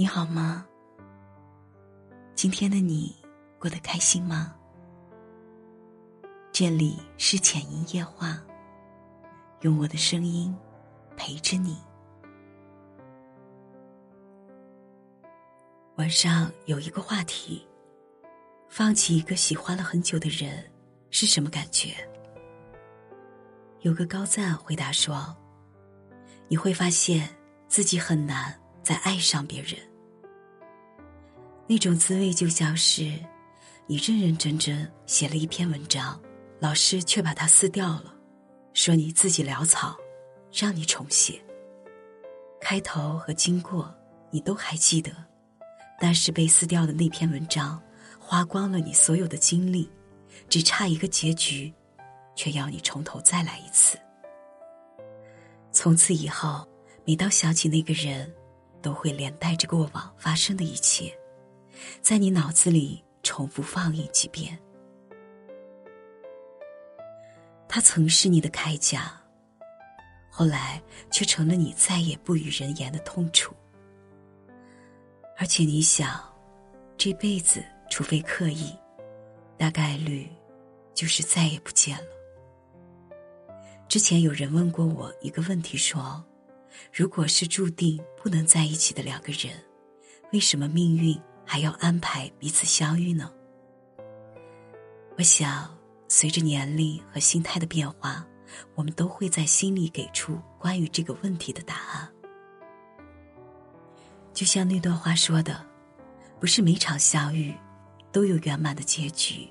你好吗？今天的你过得开心吗？这里是浅音夜话，用我的声音陪着你。晚上有一个话题：放弃一个喜欢了很久的人是什么感觉？有个高赞回答说：“你会发现自己很难再爱上别人。”那种滋味就像是，你认认真真写了一篇文章，老师却把它撕掉了，说你自己潦草，让你重写。开头和经过你都还记得，但是被撕掉的那篇文章，花光了你所有的精力，只差一个结局，却要你从头再来一次。从此以后，每当想起那个人，都会连带着过往发生的一切。在你脑子里重复放映几遍。他曾是你的铠甲，后来却成了你再也不与人言的痛楚。而且你想，这辈子除非刻意，大概率就是再也不见了。之前有人问过我一个问题，说：如果是注定不能在一起的两个人，为什么命运？还要安排彼此相遇呢。我想，随着年龄和心态的变化，我们都会在心里给出关于这个问题的答案。就像那段话说的：“不是每场相遇都有圆满的结局，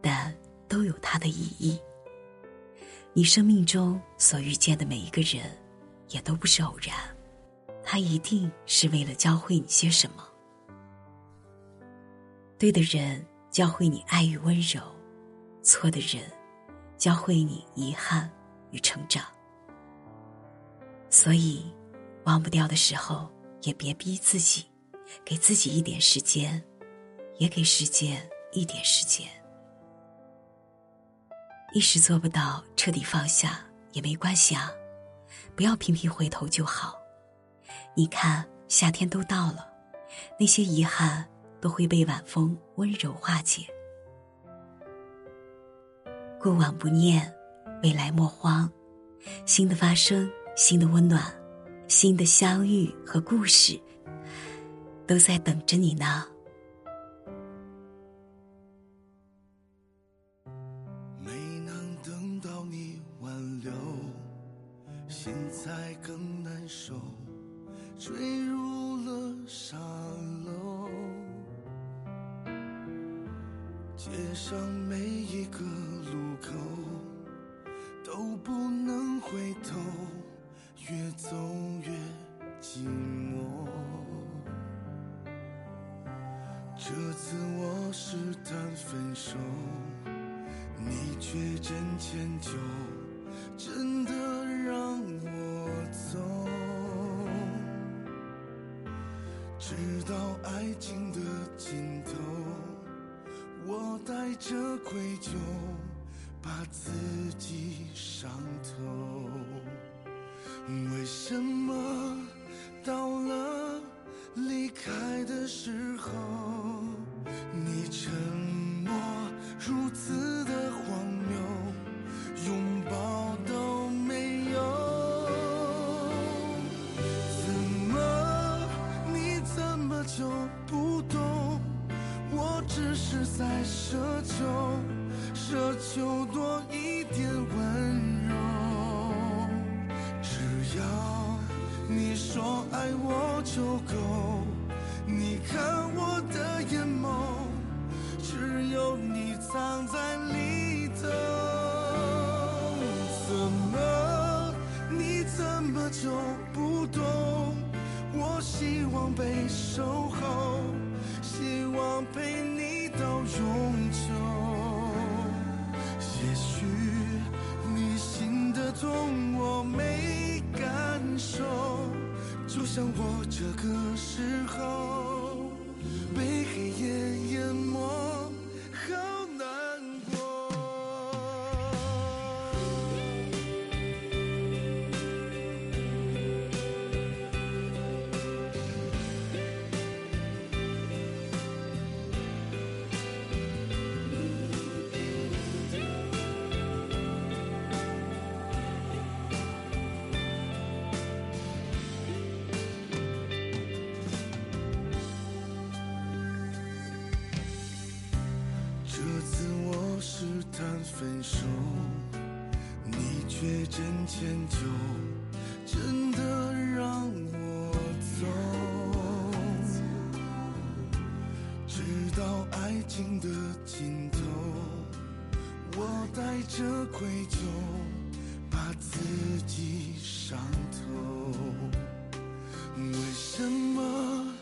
但都有它的意义。你生命中所遇见的每一个人，也都不是偶然，他一定是为了教会你些什么。”对的人教会你爱与温柔，错的人教会你遗憾与成长。所以，忘不掉的时候，也别逼自己，给自己一点时间，也给时间一点时间。一时做不到彻底放下也没关系啊，不要频频回头就好。你看，夏天都到了，那些遗憾。都会被晚风温柔化解。过往不念，未来莫慌，新的发生，新的温暖，新的相遇和故事，都在等着你呢。没能等到你挽留，现在更难受，坠入了沙漏。街上每一个路口都不能回头，越走越寂寞。这次我试探分手，你却真迁就，真带着愧疚，把自己伤透。为什么到了离开的时候，是在奢求，奢求多一点温柔。只要你说爱我就够，你看我的眼眸，只有你藏在里头。怎么你怎么就不懂？我希望被守候。希望陪你到永久。也许你心的痛我没感受，就像我这个时候真迁就，真的让我走。直到爱情的尽头，我带着愧疚，把自己伤透。为什么？